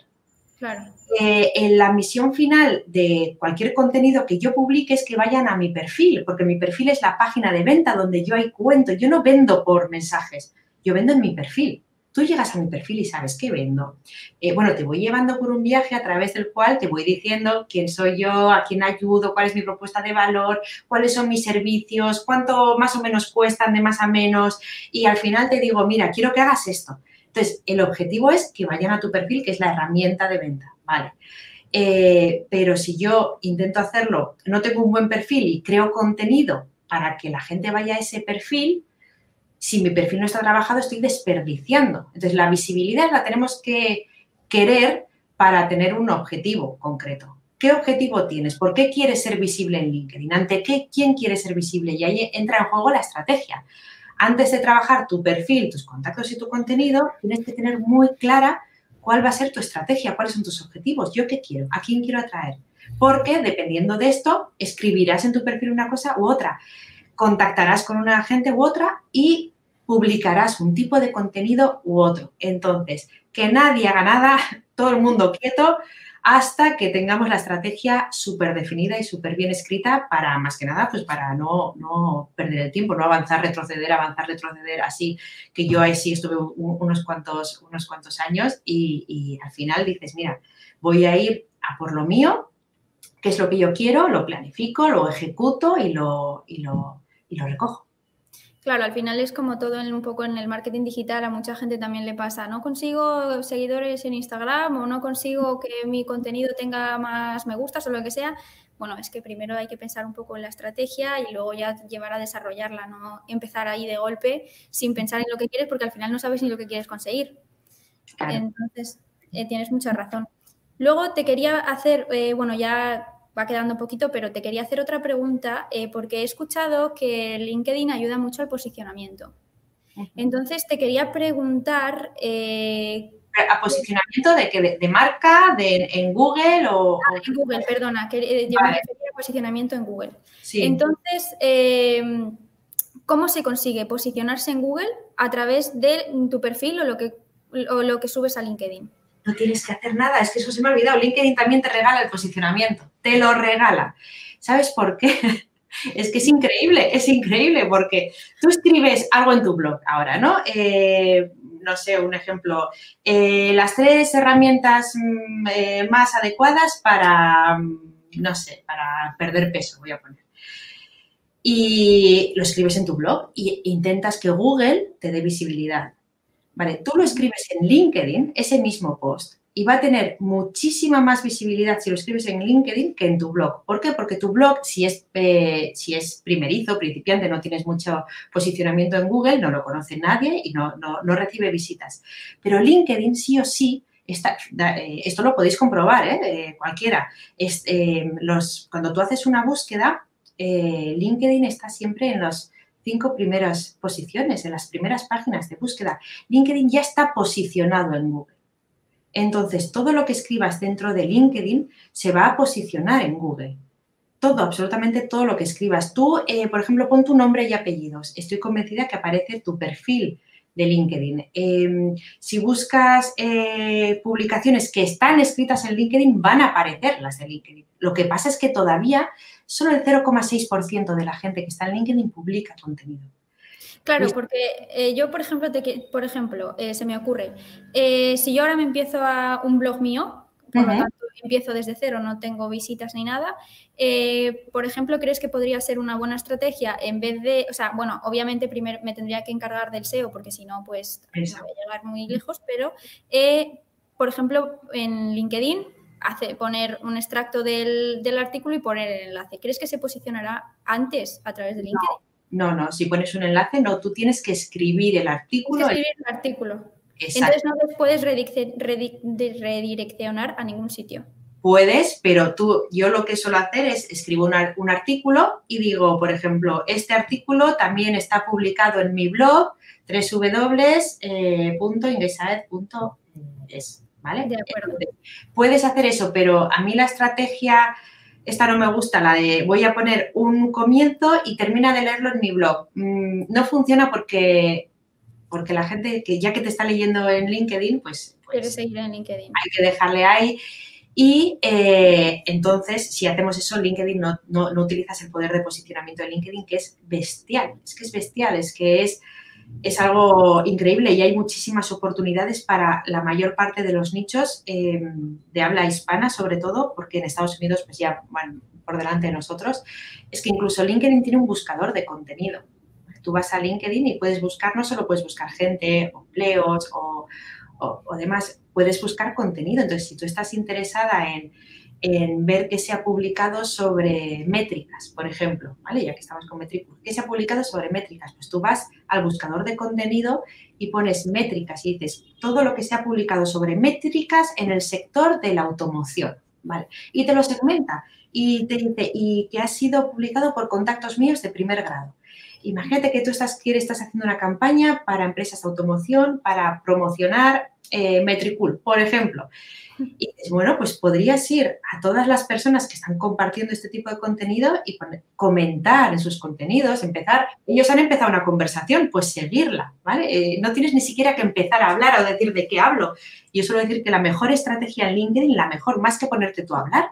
Claro. Eh, en la misión final de cualquier contenido que yo publique es que vayan a mi perfil, porque mi perfil es la página de venta donde yo ahí cuento. Yo no vendo por mensajes, yo vendo en mi perfil. Tú llegas a mi perfil y sabes qué vendo. Eh, bueno, te voy llevando por un viaje a través del cual te voy diciendo quién soy yo, a quién ayudo, cuál es mi propuesta de valor, cuáles son mis servicios, cuánto más o menos cuestan de más a menos. Y al final te digo, mira, quiero que hagas esto. Entonces, el objetivo es que vayan a tu perfil, que es la herramienta de venta, ¿vale? Eh, pero si yo intento hacerlo, no tengo un buen perfil y creo contenido para que la gente vaya a ese perfil, si mi perfil no está trabajado, estoy desperdiciando. Entonces, la visibilidad la tenemos que querer para tener un objetivo concreto. ¿Qué objetivo tienes? ¿Por qué quieres ser visible en LinkedIn? ¿Ante qué? ¿Quién quiere ser visible? Y ahí entra en juego la estrategia. Antes de trabajar tu perfil, tus contactos y tu contenido, tienes que tener muy clara cuál va a ser tu estrategia, cuáles son tus objetivos, yo qué quiero, a quién quiero atraer. Porque dependiendo de esto, escribirás en tu perfil una cosa u otra contactarás con una agente u otra y publicarás un tipo de contenido u otro. Entonces, que nadie haga nada, todo el mundo quieto, hasta que tengamos la estrategia súper definida y súper bien escrita para, más que nada, pues para no, no, perder el tiempo, no avanzar, retroceder, avanzar, retroceder, así que yo ahí sí estuve unos cuantos, unos cuantos años y, al final dices, mira, voy a ir a por lo mío, que es lo que yo quiero, lo planifico, lo ejecuto y lo, y lo, y lo recojo. Claro, al final es como todo en un poco en el marketing digital, a mucha gente también le pasa, no consigo seguidores en Instagram o no consigo que mi contenido tenga más me gustas o lo que sea. Bueno, es que primero hay que pensar un poco en la estrategia y luego ya llevar a desarrollarla, no empezar ahí de golpe sin pensar en lo que quieres porque al final no sabes ni lo que quieres conseguir. Entonces, eh, tienes mucha razón. Luego te quería hacer, eh, bueno, ya va quedando un poquito, pero te quería hacer otra pregunta eh, porque he escuchado que LinkedIn ayuda mucho al posicionamiento. Entonces te quería preguntar... Eh, ¿A posicionamiento de qué? ¿De, marca? De, ¿En Google? O, ah, en Google, perdona, que eh, yo posicionamiento en Google. Entonces, eh, ¿cómo se consigue posicionarse en Google? A través de tu perfil o lo que, o lo que subes a LinkedIn. No tienes que hacer nada, es que eso se me ha olvidado. LinkedIn también te regala el posicionamiento, te lo regala. ¿Sabes por qué? Es que es increíble, es increíble porque tú escribes algo en tu blog ahora, ¿no? Eh, no sé, un ejemplo, eh, las tres herramientas mm, eh, más adecuadas para, mm, no sé, para perder peso, voy a poner. Y lo escribes en tu blog e intentas que Google te dé visibilidad. Vale, tú lo escribes en LinkedIn, ese mismo post, y va a tener muchísima más visibilidad si lo escribes en LinkedIn que en tu blog. ¿Por qué? Porque tu blog, si es, eh, si es primerizo, principiante, no tienes mucho posicionamiento en Google, no lo conoce nadie y no, recibe visitas. Pero LinkedIn sí o sí Está, eh, esto lo podéis comprobar, ¿eh? cualquiera. Es, los, cuando tú haces una búsqueda, LinkedIn está siempre en las cinco primeras posiciones, en las primeras páginas de búsqueda. LinkedIn ya está posicionado en Google. Entonces, todo lo que escribas dentro de LinkedIn se va a posicionar en Google. Todo, absolutamente todo lo que escribas. Tú, eh, por ejemplo, pon tu nombre y apellidos. Estoy convencida que aparece tu perfil de LinkedIn. Em, si buscas eh, publicaciones que están escritas en LinkedIn, van a aparecer las de LinkedIn. Lo que pasa es que todavía solo el 0,6% de la gente que está en LinkedIn publica contenido. Claro, porque eh, yo, por ejemplo, te, por ejemplo eh, se me ocurre, eh, si yo ahora me empiezo a un blog mío, por lo tanto empiezo desde cero, no tengo visitas ni nada, por ejemplo, ¿crees que podría ser una buena estrategia en vez de, o sea, bueno, obviamente primero me tendría que encargar del SEO porque si no, pues no voy a llegar muy lejos, pero, por ejemplo, en LinkedIn hace, poner un extracto del, artículo y poner el enlace. ¿Crees que se posicionará antes a través de LinkedIn? No, no, si pones un enlace, no, tú tienes que escribir el artículo. escribir el artículo. Entonces no te puedes redireccionar a ningún sitio. Puedes, pero tú, yo lo que suelo hacer es escribo un artículo y digo, por ejemplo, este artículo también está publicado en mi blog www.ingresaed.es, ¿vale? De acuerdo. Puedes hacer eso, pero a mí la estrategia esta no me gusta, la de voy a poner un comienzo y termina de leerlo en mi blog. Mm, no funciona porque, porque la gente que ya que te está leyendo en LinkedIn, pues... pues seguir en LinkedIn. Hay que dejarle ahí. Y eh, entonces, si hacemos eso, LinkedIn no, no, no utilizas el poder de posicionamiento de LinkedIn, que es bestial. Es que es bestial, es que es es algo increíble y hay muchísimas oportunidades para la mayor parte de los nichos eh, de habla hispana, sobre todo porque en Estados Unidos, pues ya van por delante de nosotros, es que incluso LinkedIn tiene un buscador de contenido. Tú vas a LinkedIn y puedes buscar, no solo puedes buscar gente, o empleos o, o demás, puedes buscar contenido. Entonces, si tú estás interesada en en ver qué se ha publicado sobre métricas, por ejemplo, ¿vale? Ya que estamos con métricas, ¿qué se ha publicado sobre métricas? Pues tú vas al buscador de contenido y pones métricas y dices todo lo que se ha publicado sobre métricas en el sector de la automoción, ¿vale? Y te lo segmenta y te dice, y que ha sido publicado por contactos míos de primer grado. Imagínate que tú estás, quieres, estás haciendo una campaña para empresas de automoción, para promocionar eh, Metricool, por ejemplo. Y bueno, pues podrías ir a todas las personas que están compartiendo este tipo de contenido y comentar en sus contenidos, empezar, ellos han empezado una conversación, pues seguirla, ¿vale? Eh, no tienes ni siquiera que empezar a hablar o decir de qué hablo. Yo suelo decir que la mejor estrategia en LinkedIn, la mejor, más que ponerte tú a hablar,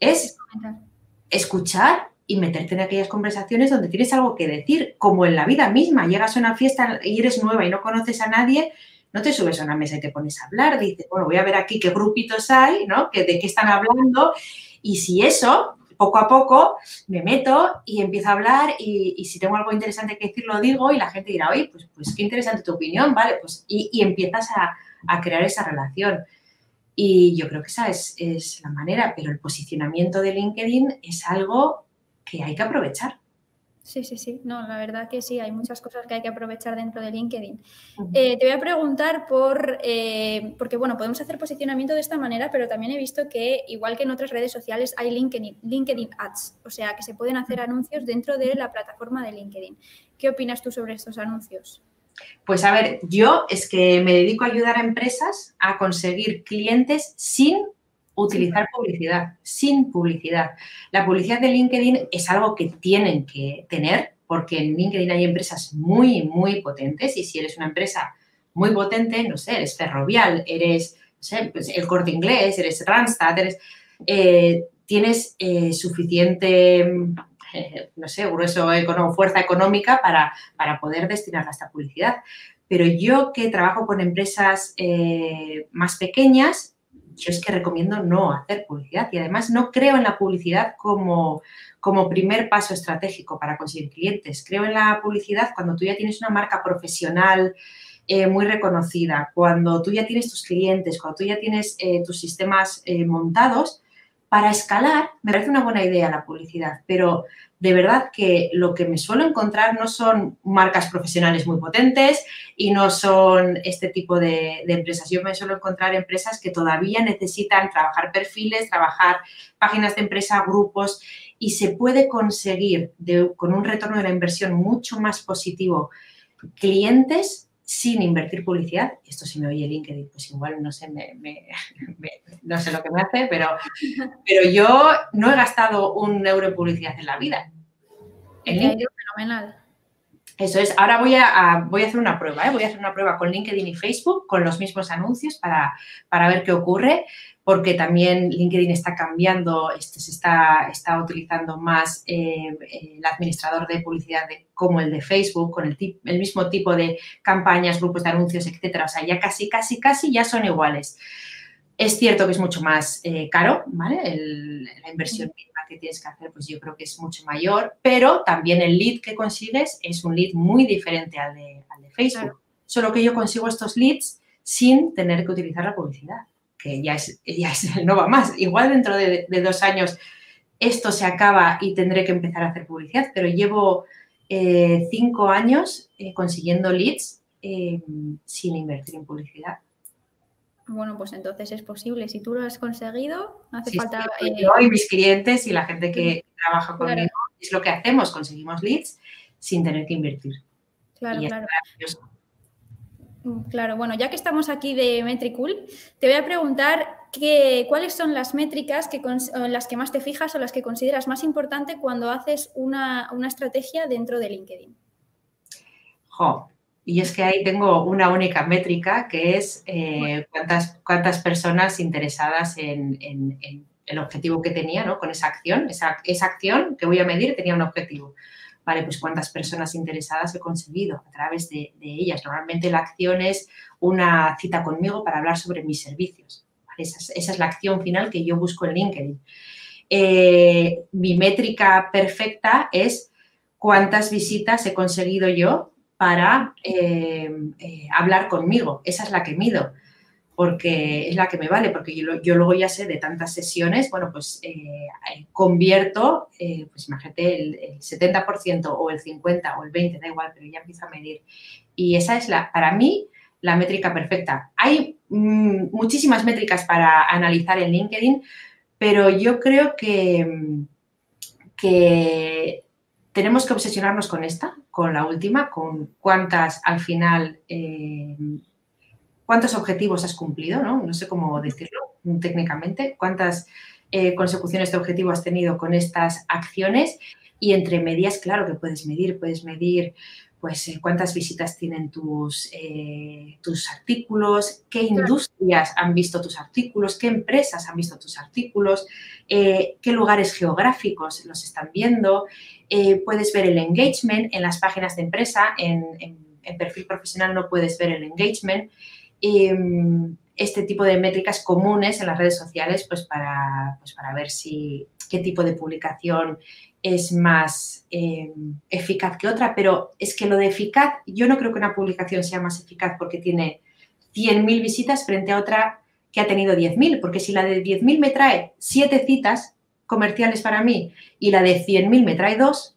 es escuchar y meterte en aquellas conversaciones donde tienes algo que decir, como en la vida misma. Llegas a una fiesta y eres nueva y no conoces a nadie, no te subes a una mesa y te pones a hablar, dices, bueno, voy a ver aquí qué grupitos hay, ¿no? ¿De qué están hablando? Y si eso, poco a poco, me meto y empiezo a hablar y, si tengo algo interesante que decir, lo digo y la gente dirá, oye, pues, pues qué interesante tu opinión, ¿vale? Pues, y, empiezas a, crear esa relación. Y yo creo que esa es, es la manera, pero el posicionamiento de LinkedIn es algo que hay que aprovechar. Sí, sí, sí. No, la verdad que sí, hay muchas cosas que hay que aprovechar dentro de LinkedIn. Eh, te voy a preguntar por, eh, porque bueno, podemos hacer posicionamiento de esta manera, pero también he visto que, igual que en otras redes sociales, hay LinkedIn, LinkedIn Ads, o sea, que se pueden hacer anuncios dentro de la plataforma de LinkedIn. ¿Qué opinas tú sobre estos anuncios? Pues a ver, yo es que me dedico a ayudar a empresas a conseguir clientes sin utilizar publicidad, sin publicidad. La publicidad de LinkedIn es algo que tienen que tener porque en LinkedIn hay empresas muy, muy potentes y si eres una empresa muy potente, no sé, eres ferrovial, eres pues el corte inglés, eres Randstad, eres, eh, tienes eh, suficiente, eh, no sé, grueso, fuerza económica para, para poder destinarla a esta publicidad. Pero yo que trabajo con empresas más pequeñas, yo es que recomiendo no hacer publicidad y además no creo en la publicidad como, como primer paso estratégico para conseguir clientes. Creo en la publicidad cuando tú ya tienes una marca profesional eh, muy reconocida, cuando tú ya tienes tus clientes, cuando tú ya tienes eh, tus sistemas eh, montados. Para escalar me parece una buena idea la publicidad, pero de verdad que lo que me suelo encontrar no son marcas profesionales muy potentes y no son este tipo de, empresas. Yo me suelo encontrar empresas que todavía necesitan trabajar perfiles, trabajar páginas de empresa, grupos y se puede conseguir con un retorno de la inversión mucho más positivo clientes sin invertir publicidad. Esto si me oye LinkedIn, pues igual no sé, no sé lo que me hace, pero, pero yo no he gastado un euro en publicidad en la vida. En LinkedIn. Fenomenal. Eso es. Ahora voy a, voy a hacer una prueba. ¿eh? Voy a hacer una prueba con LinkedIn y Facebook con los mismos anuncios para, para ver qué ocurre porque también LinkedIn está cambiando, este, se está, está utilizando más eh, el administrador de publicidad como el de Facebook, con el, el, mismo tipo de campañas, grupos de anuncios, etcétera. O sea, ya casi, casi, casi ya son iguales. Es cierto que es mucho más eh, caro, ¿vale? la inversión que tienes que hacer, pues yo creo que es mucho mayor, pero también el lead que consigues es un lead muy diferente al de, al de Facebook. Solo que yo consigo estos leads sin tener que utilizar la publicidad que ya es, ya no va más. Igual dentro de, dos años esto se acaba y tendré que empezar a hacer publicidad, pero llevo eh, cinco años eh, consiguiendo leads eh, sin invertir en publicidad. Bueno, pues entonces es posible. Si tú lo has conseguido, no hace falta. yo y mis clientes y la gente que trabaja conmigo es lo que hacemos, conseguimos leads sin tener que invertir. Claro, claro. Mm, claro, bueno, ya que estamos aquí de Metricool, te voy a preguntar cuáles son las métricas que, las que más te fijas o las que consideras más importante cuando haces una, estrategia dentro de LinkedIn. Jo, y es que ahí tengo una única métrica que es eh, cuántas, cuántas personas interesadas en, el objetivo que tenía ¿no? con esa acción. Esa, esa acción que voy a medir tenía un objetivo. Vale, pues cuántas personas interesadas he conseguido a través de, ellas. Normalmente la acción es una cita conmigo para hablar sobre mis servicios. Esa, es, la acción final que yo busco en LinkedIn. Eh, mi métrica perfecta es cuántas visitas he conseguido yo para eh, eh, hablar conmigo. Esa es la que mido porque es la que me vale, porque yo, luego ya sé de tantas sesiones, bueno, pues eh, convierto, pues imagínate, el, 70% o el 50% o el 20%, da igual, pero ya empiezo a medir. Y esa es, la, para mí, la métrica perfecta. Hay mm, muchísimas métricas para analizar en LinkedIn, pero yo creo que, que tenemos que obsesionarnos con esta, con la última, con cuántas al final... Eh, cuántos objetivos has cumplido, ¿no? No sé cómo decirlo técnicamente, cuántas eh, consecuciones de objetivo has tenido con estas acciones y entre medias, claro que puedes medir, puedes medir pues eh, cuántas visitas tienen tus, eh, tus artículos, qué industrias han visto tus artículos, qué empresas han visto tus artículos, qué lugares geográficos los están viendo. puedes ver el engagement en las páginas de empresa, en, en perfil profesional no puedes ver el engagement. Este tipo de métricas comunes en las redes sociales pues para, pues para ver si qué tipo de publicación es más em, eficaz que otra, pero es que lo de eficaz, yo no creo que una publicación sea más eficaz porque tiene 100.000 visitas frente a otra que ha tenido 10.000, porque si la de 10.000 me trae 7 citas comerciales para mí y la de 100.000 me trae 2,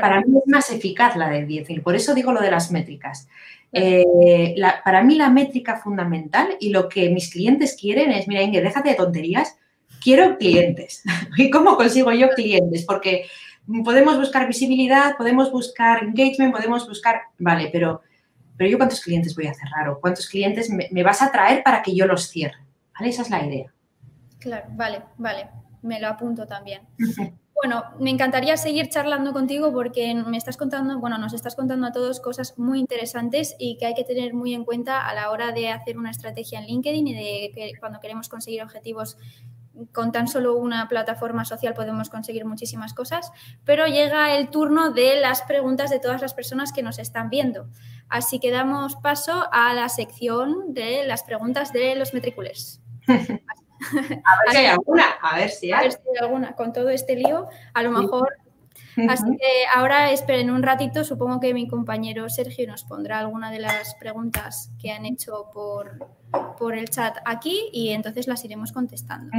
para mí es más eficaz la de 10.000. Por eso digo lo de las métricas. Eh, para mí la métrica fundamental y lo que mis clientes quieren es, mira Inge, déjate de tonterías, quiero clientes. ¿Y cómo consigo yo clientes? Porque podemos buscar visibilidad, podemos buscar engagement, podemos buscar, vale, pero pero yo cuántos clientes voy a cerrar o cuántos clientes me, me vas a traer para que yo los cierre. ¿Vale? Esa es la idea. Claro, vale, vale. Me lo apunto también. Bueno, me encantaría seguir charlando contigo porque me estás contando, bueno, nos estás contando a todos cosas muy interesantes y que hay que tener muy en cuenta a la hora de hacer una estrategia en LinkedIn y de que cuando queremos conseguir objetivos con tan solo una plataforma social podemos conseguir muchísimas cosas, pero llega el turno de las preguntas de todas las personas que nos están viendo. Así que damos paso a la sección de las preguntas de los metriculers. A ver si hay alguna, a ver si hay. alguna. Con todo este lío, a lo mejor. Así que ahora esperen un ratito, supongo que mi compañero Sergio nos pondrá alguna de las preguntas que han hecho por, por el chat aquí y entonces las iremos contestando.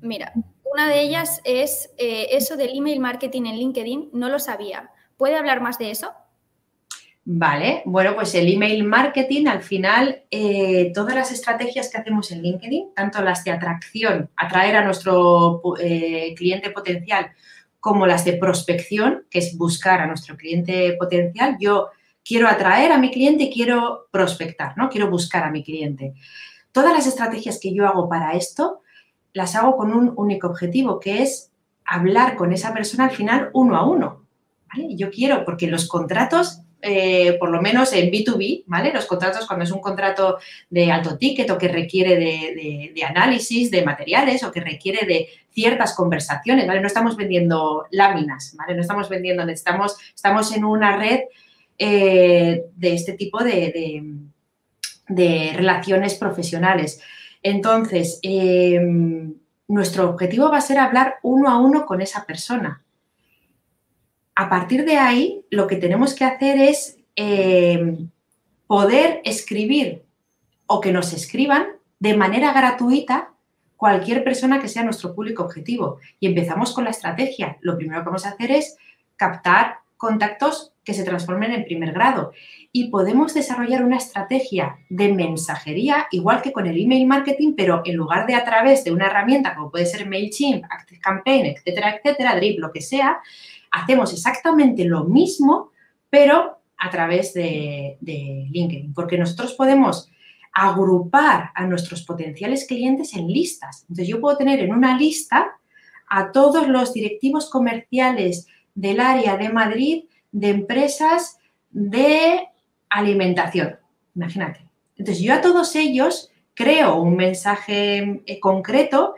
Mira, una de ellas es eh, eso del email marketing en LinkedIn, no lo sabía. ¿Puede hablar más de eso? Vale, bueno, pues el email marketing, al final, eh, todas las estrategias que hacemos en LinkedIn, tanto las de atracción, atraer a nuestro eh, cliente potencial, como las de prospección, que es buscar a nuestro cliente potencial, yo quiero atraer a mi cliente quiero prospectar, ¿no? Quiero buscar a mi cliente. Todas las estrategias que yo hago para esto, las hago con un único objetivo, que es hablar con esa persona al final uno a uno. Yo quiero, porque los contratos eh, por lo menos en B2B, ¿vale? Los contratos cuando es un contrato de alto ticket o que requiere de, análisis de materiales o que requiere de ciertas conversaciones, ¿vale? No estamos vendiendo láminas, ¿vale? No estamos vendiendo, estamos, estamos en una red eh, de este tipo de, relaciones profesionales. Entonces, em, nuestro objetivo va a ser hablar uno a uno con esa persona, a partir de ahí, lo que tenemos que hacer es eh, poder escribir o que nos escriban de manera gratuita cualquier persona que sea nuestro público objetivo. Y empezamos con la estrategia. Lo primero que vamos a hacer es captar contactos que se transformen en primer grado. Y podemos desarrollar una estrategia de mensajería, igual que con el email marketing, pero en lugar de a través de una herramienta como puede ser MailChimp, ActiveCampaign, etcétera, etcétera, Drip, lo que sea, hacemos exactamente lo mismo, pero a través de, LinkedIn, porque nosotros podemos agrupar a nuestros potenciales clientes en listas. Entonces, yo puedo tener en una lista a todos los directivos comerciales del área de Madrid de empresas de alimentación. Imagínate. Entonces, yo a todos ellos creo un mensaje eh, concreto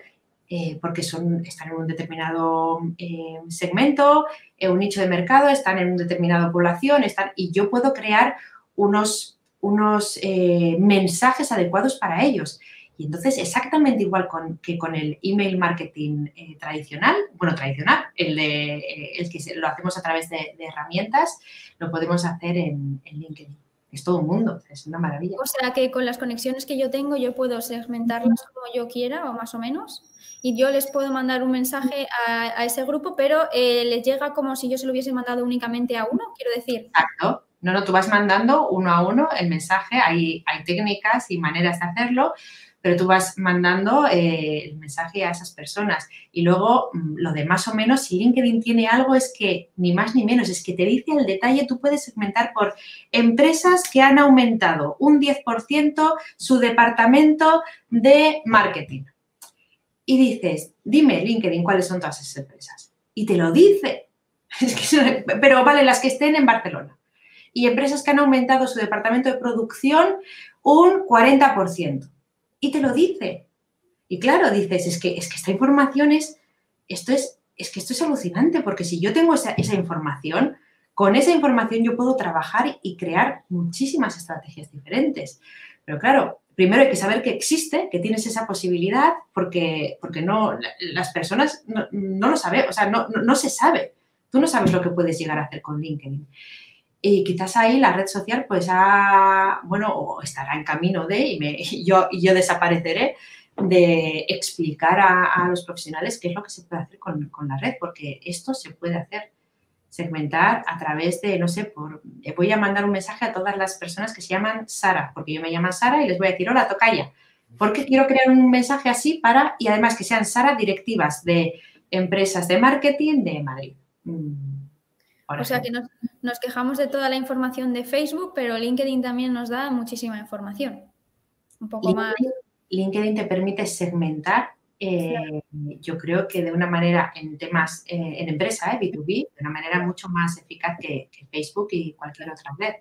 eh, porque están en un determinado eh, segmento, en un nicho de mercado, están en una determinada población, están, y yo puedo crear unos, unos eh, mensajes adecuados para ellos. Y entonces, exactamente igual que con el email marketing tradicional, bueno, tradicional, el, de, el que lo hacemos a través de, herramientas, lo podemos hacer en LinkedIn es todo un mundo, es una maravilla. O sea que con las conexiones que yo tengo yo puedo segmentarlas como yo quiera o más o menos y yo les puedo mandar un mensaje a, ese grupo, pero eh, les llega como si yo se lo hubiese mandado únicamente a uno, quiero decir. Exacto. No, no, tú vas mandando uno a uno el mensaje, hay, hay técnicas y maneras de hacerlo, pero tú vas mandando eh, el mensaje a esas personas. Y luego, mm, lo de más o menos, si LinkedIn tiene algo, es que ni más ni menos, es que te dice el detalle, tú puedes segmentar por empresas que han aumentado un 10% su departamento de marketing. Y dices, dime, LinkedIn, cuáles son todas esas empresas. Y te lo dice. pero vale, las que estén en Barcelona. Y empresas que han aumentado su departamento de producción un 40% y te lo dice. Y claro, dices, es que, es que esta información es, esto es, es que esto es alucinante, porque si yo tengo esa, esa información, con esa información yo puedo trabajar y crear muchísimas estrategias diferentes. Pero claro, primero hay que saber que existe, que tienes esa posibilidad, porque, porque no, las personas no, lo saben, o sea, no, no, se sabe. Tú no sabes lo que puedes llegar a hacer con LinkedIn. Y quizás ahí la red social pues ha, bueno, estará en camino de, y, yo, yo desapareceré, de explicar a, los profesionales qué es lo que se puede hacer con, con, la red, porque esto se puede hacer, segmentar a través de, no sé, por, voy a mandar un mensaje a todas las personas que se llaman Sara, porque yo me llamo Sara y les voy a decir, hola, tocaya, porque quiero crear un mensaje así para, y además que sean Sara directivas de empresas de marketing de Madrid. Mm, o sea, que Nos quejamos de toda la información de Facebook, pero LinkedIn también nos da muchísima información. Un poco LinkedIn, más. LinkedIn te permite segmentar, eh, yo creo que de una manera en temas, eh, en empresa, eh, B2B, de una manera mucho más eficaz que, que Facebook y cualquier otra red.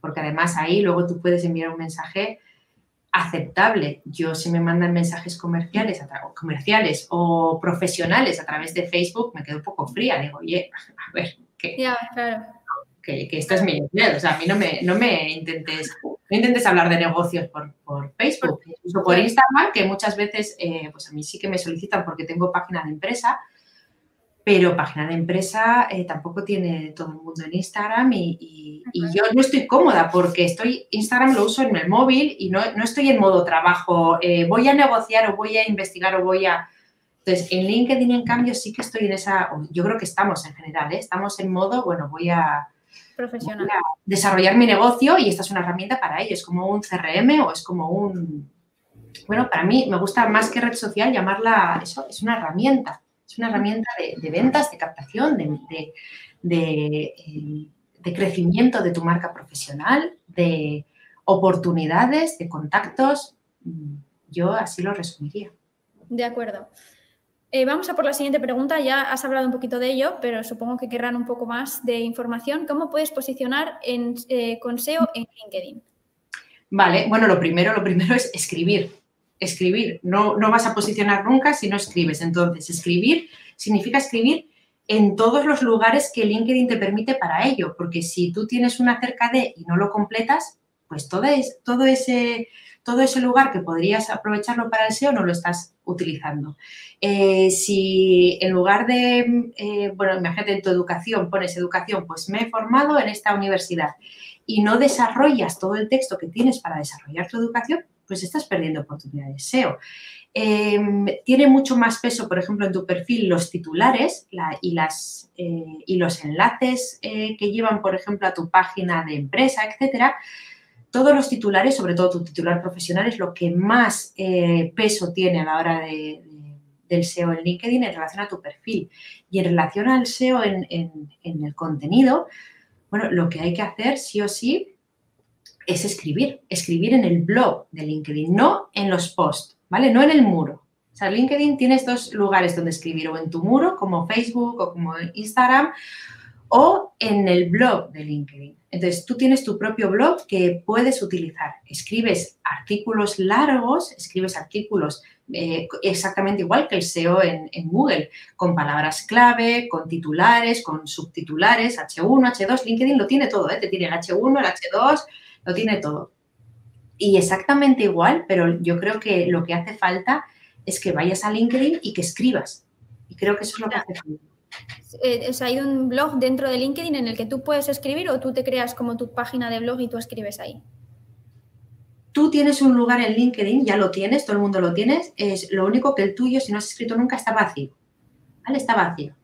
Porque además ahí luego tú puedes enviar un mensaje aceptable. Yo si me mandan mensajes comerciales, comerciales o profesionales a través de Facebook, me quedo un poco fría. Digo, oye, a ver, que, claro. que, que esto es mi empleo. O sea, a mí no me, no me intentes, no intentes hablar de negocios por, por Facebook, incluso por Instagram, que muchas veces, eh, pues a mí sí que me solicitan porque tengo página de empresa, pero página de empresa eh, tampoco tiene todo el mundo en Instagram y, y- y yo no estoy cómoda porque estoy, Instagram lo uso en el móvil y no, no estoy en modo trabajo, eh, voy a negociar o voy a investigar o voy a... Entonces, en LinkedIn, en cambio, sí que estoy en esa, yo creo que estamos en general, ¿eh? estamos en modo, bueno, voy a, Profesional. voy a desarrollar mi negocio y esta es una herramienta para ello, es como un CRM o es como un... Bueno, para mí me gusta más que red social llamarla eso, es una herramienta, es una herramienta de, de ventas, de captación, de, de- de, eh, de crecimiento de tu marca profesional, de oportunidades, de contactos. Mm, Yo así lo resumiría. De acuerdo. Eh, vamos a por la siguiente pregunta. Ya has hablado un poquito de ello, pero supongo que querrán un poco más de información. ¿Cómo puedes posicionar en, eh, con SEO en LinkedIn? Vale, bueno, lo primero, lo primero es escribir. Escribir. No, no vas a posicionar nunca si no escribes. Entonces, escribir significa escribir en todos los lugares que LinkedIn te permite para ello, porque si tú tienes una cerca de y no lo completas, pues todo, es, todo, ese, todo ese lugar que podrías aprovecharlo para el SEO no lo estás utilizando. Eh, si en lugar de, eh, bueno, imagínate en tu educación, pones educación, pues me he formado en esta universidad y no desarrollas todo el texto que tienes para desarrollar tu educación, pues estás perdiendo oportunidades SEO. Eh, tiene mucho más peso, por ejemplo, en tu perfil los titulares la- y, las, eh, y los enlaces eh, que llevan, por ejemplo, a tu página de empresa, etcétera. Todos los titulares, sobre todo tu titular profesional, es lo que más eh, peso tiene a la hora de- de- del SEO en LinkedIn en relación a tu perfil. Y en relación al SEO en, en- en el contenido, bueno, lo que hay que hacer sí o sí es escribir, escribir en el blog de LinkedIn, no en los posts, ¿vale? No en el muro. O sea, LinkedIn tienes dos lugares donde escribir, o en tu muro, como Facebook o como Instagram, o en el blog de LinkedIn. Entonces, tú tienes tu propio blog que puedes utilizar. Escribes artículos largos, escribes artículos eh, exactamente igual que el SEO en, en Google, con palabras clave, con titulares, con subtitulares, H1, H2. LinkedIn lo tiene todo, ¿eh? Te tiene el H1, el H2, lo tiene todo. Y exactamente igual, pero yo creo que lo que hace falta es que vayas a LinkedIn y que escribas. Y creo que eso es lo que hace falta. Eh, hay un blog dentro de LinkedIn en el que tú puedes escribir o tú te creas como tu página de blog y tú escribes ahí. Tú tienes un lugar en LinkedIn, ya lo tienes, todo el mundo lo tienes, es lo único que el tuyo, si no has escrito nunca, está vacío. ¿Vale? Está vacío.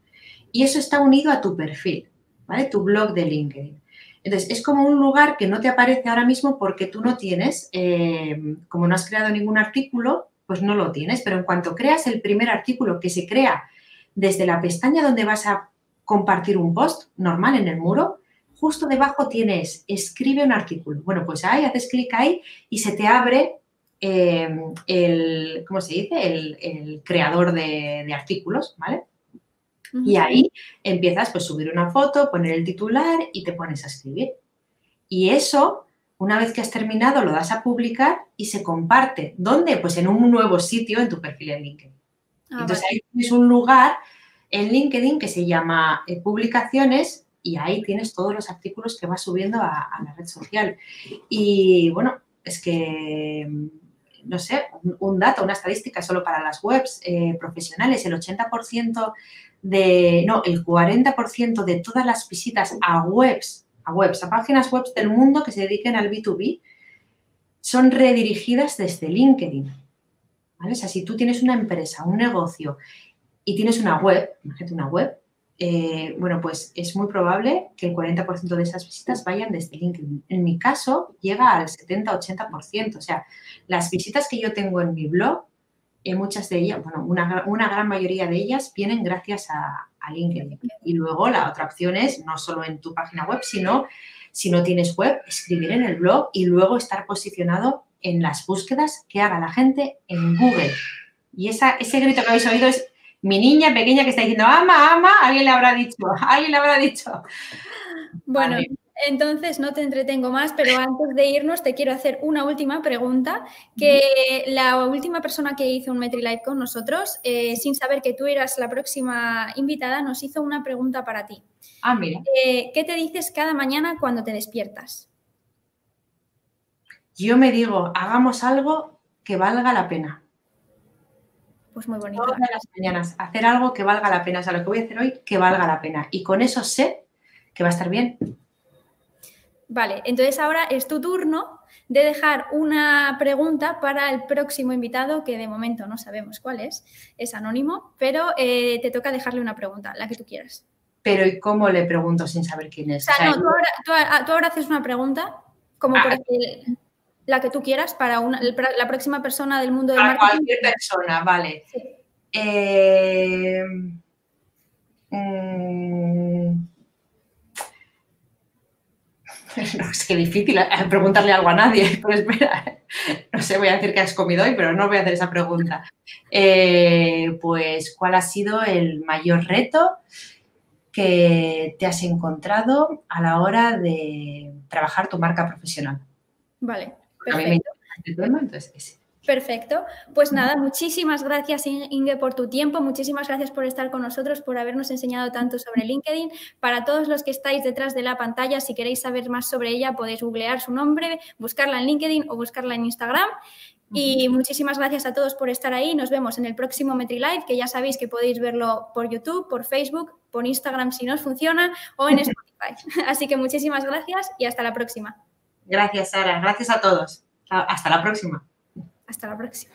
Y eso está unido a tu perfil, ¿vale? Tu blog de LinkedIn. Entonces, es como un lugar que no te aparece ahora mismo porque tú no tienes, eh, como no has creado ningún artículo, pues no lo tienes, pero en cuanto creas el primer artículo que se crea desde la pestaña donde vas a compartir un post normal en el muro, justo debajo tienes escribe un artículo. Bueno, pues ahí haces clic ahí y se te abre eh, el, ¿cómo se dice? El, el creador de, de artículos, ¿vale? Y ahí empiezas pues subir una foto, poner el titular y te pones a escribir. Y eso, una vez que has terminado, lo das a publicar y se comparte. ¿Dónde? Pues en un nuevo sitio en tu perfil en LinkedIn. Ah, Entonces vale. ahí tienes un lugar en LinkedIn que se llama eh, publicaciones y ahí tienes todos los artículos que vas subiendo a, a la red social. Y bueno, es que, mm, no sé, un, dato, una estadística solo para las webs eh, profesionales, el 80% de, no, el 40% de todas las visitas a webs, a webs, a páginas web del mundo que se dediquen al B2B, son redirigidas desde LinkedIn. O sea, si tú tienes una empresa, un negocio y tienes una web, imagínate una web, eh, bueno, pues es muy probable que el 40% de esas visitas vayan desde LinkedIn. En mi caso, llega al 70-80%. O sea, las visitas que yo tengo en mi blog, eh, muchas de ellas, bueno, una, una, gran mayoría de ellas vienen gracias a, a LinkedIn. Y luego la otra opción es no solo en tu página web, sino si no tienes web, escribir en el blog y luego estar posicionado en las búsquedas que haga la gente en Google. Y esa, ese grito que habéis oído es mi niña pequeña que está diciendo, ama, ama, alguien le habrá dicho, alguien le habrá dicho. Bueno, entonces no te entretengo más, pero antes de irnos te quiero hacer una última pregunta, que la última persona que hizo un MetriLive con nosotros, eh, sin saber que tú eras la próxima invitada, nos hizo una pregunta para ti. Ah, mira. Eh, ¿Qué te dices cada mañana cuando te despiertas? Yo me digo, hagamos algo que valga la pena. Pues muy bonito. Todas las mañanas, hacer algo que valga la pena. O sea, lo que voy a hacer hoy, que valga la pena. Y con eso sé que va a estar bien. Vale, entonces ahora es tu turno de dejar una pregunta para el próximo invitado, que de momento no sabemos cuál es, es anónimo, pero eh, te toca dejarle una pregunta, la que tú quieras. Pero ¿y cómo le pregunto sin saber quién es? O sea, no, tú ahora, haces una pregunta, como por ah. La que tú quieras, para la próxima persona del mundo del a Cualquier persona, vale. Eh, mm, No, es que difícil eh, preguntarle algo a nadie, pero espera, no sé, voy a decir que has comido hoy, pero no voy a hacer esa pregunta. Eh, pues, ¿cuál ha sido el mayor reto que te has encontrado a la hora de trabajar tu marca profesional? Vale, perfecto. este tema, entonces Perfecto. Pues nada, muchísimas gracias Inge por tu tiempo, muchísimas gracias por estar con nosotros, por habernos enseñado tanto sobre LinkedIn. Para todos los que estáis detrás de la pantalla, si queréis saber más sobre ella, podéis googlear su nombre, buscarla en LinkedIn o buscarla en Instagram. Y muchísimas gracias a todos por estar ahí. Nos vemos en el próximo MetriLive, que ya sabéis que podéis verlo por YouTube, por Facebook, por Instagram si no os funciona o en Spotify. Así que muchísimas gracias y hasta la próxima. Gracias, Sara. Gracias a todos. Hasta la próxima. Hasta la próxima.